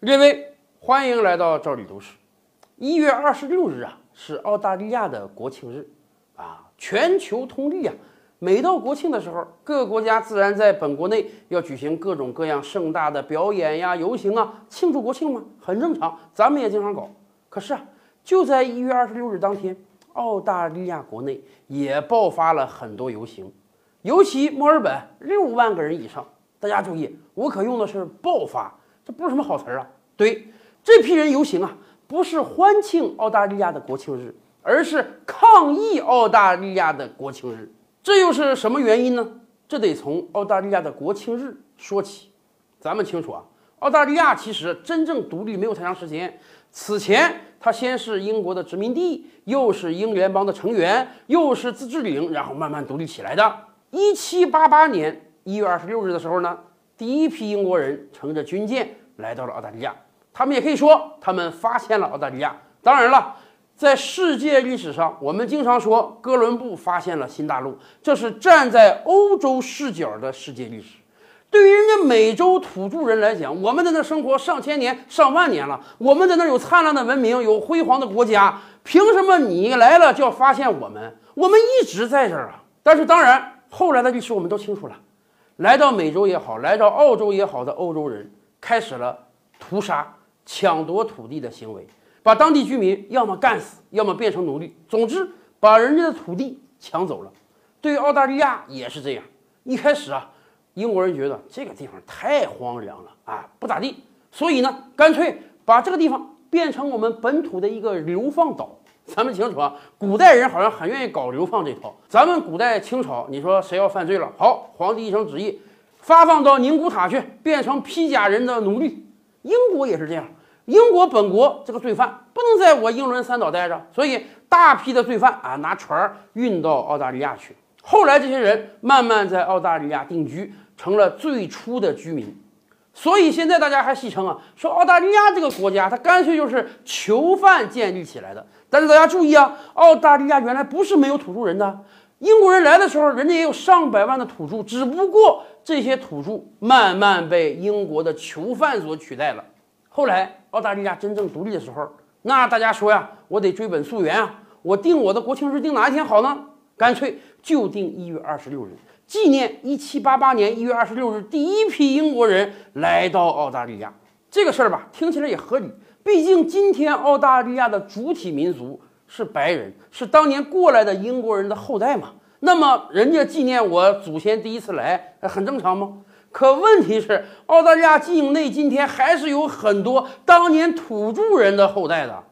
列位，欢迎来到赵李都市。一月二十六日啊，是澳大利亚的国庆日啊，全球通例啊。每到国庆的时候，各个国家自然在本国内要举行各种各样盛大的表演呀、游行啊，庆祝国庆嘛，很正常。咱们也经常搞。可是啊，就在一月二十六日当天，澳大利亚国内也爆发了很多游行，尤其墨尔本六万个人以上。大家注意，我可用的是“爆发”，这不是什么好词儿啊。对，这批人游行啊，不是欢庆澳大利亚的国庆日，而是抗议澳大利亚的国庆日。这又是什么原因呢？这得从澳大利亚的国庆日说起。咱们清楚啊，澳大利亚其实真正独立没有太长时间。此前，它先是英国的殖民地，又是英联邦的成员，又是自治领，然后慢慢独立起来的。一七八八年。一月二十六日的时候呢，第一批英国人乘着军舰来到了澳大利亚。他们也可以说，他们发现了澳大利亚。当然了，在世界历史上，我们经常说哥伦布发现了新大陆，这是站在欧洲视角的世界历史。对于人家美洲土著人来讲，我们在那生活上千年、上万年了，我们在那有灿烂的文明，有辉煌的国家，凭什么你来了就要发现我们？我们一直在这儿啊！但是当然，后来的历史我们都清楚了。来到美洲也好，来到澳洲也好的欧洲人，开始了屠杀、抢夺土地的行为，把当地居民要么干死，要么变成奴隶，总之把人家的土地抢走了。对于澳大利亚也是这样。一开始啊，英国人觉得这个地方太荒凉了啊，不咋地，所以呢，干脆把这个地方变成我们本土的一个流放岛。咱们清楚啊，古代人好像很愿意搞流放这套。咱们古代清朝，你说谁要犯罪了，好，皇帝一声旨意，发放到宁古塔去，变成披甲人的奴隶。英国也是这样，英国本国这个罪犯不能在我英伦三岛待着，所以大批的罪犯啊，拿船运到澳大利亚去。后来这些人慢慢在澳大利亚定居，成了最初的居民。所以现在大家还戏称啊，说澳大利亚这个国家，它干脆就是囚犯建立起来的。但是大家注意啊，澳大利亚原来不是没有土著人的。英国人来的时候，人家也有上百万的土著，只不过这些土著慢慢被英国的囚犯所取代了。后来澳大利亚真正独立的时候，那大家说呀，我得追本溯源啊，我定我的国庆日定哪一天好呢？干脆就定一月二十六日，纪念一七八八年一月二十六日第一批英国人来到澳大利亚。这个事儿吧，听起来也合理。毕竟今天澳大利亚的主体民族是白人，是当年过来的英国人的后代嘛？那么人家纪念我祖先第一次来，很正常吗？可问题是，澳大利亚境内今天还是有很多当年土著人的后代的，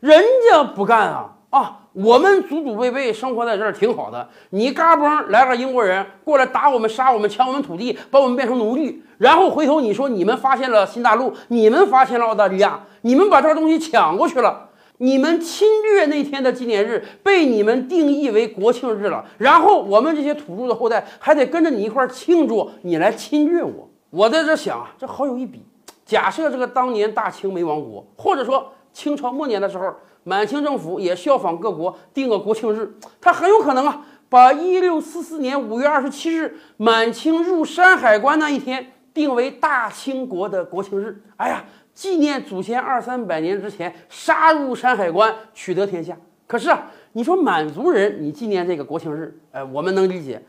人家不干啊啊！我们祖祖辈辈生活在这儿挺好的，你嘎嘣来个英国人过来打我们、杀我们、抢我们土地，把我们变成奴隶。然后回头你说你们发现了新大陆，你们发现了澳大利亚，你们把这东西抢过去了，你们侵略那天的纪念日被你们定义为国庆日了，然后我们这些土著的后代还得跟着你一块庆祝，你来侵略我。我在这想啊，这好有一比。假设这个当年大清没亡国，或者说清朝末年的时候，满清政府也效仿各国定个国庆日，它很有可能啊，把一六四四年五月二十七日满清入山海关那一天。定为大清国的国庆日，哎呀，纪念祖先二三百年之前杀入山海关取得天下。可是啊，你说满族人你纪念这个国庆日，哎，我们能理解。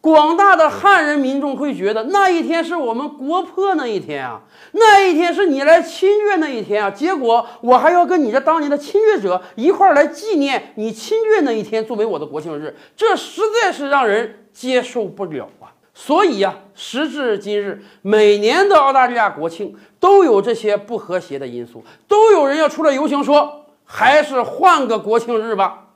广大的汉人民众会觉得那一天是我们国破那一天啊，那一天是你来侵略那一天啊。结果我还要跟你这当年的侵略者一块儿来纪念你侵略那一天作为我的国庆日，这实在是让人接受不了啊。所以呀，时至今日，每年的澳大利亚国庆都有这些不和谐的因素，都有人要出来游行，说还是换个国庆日吧。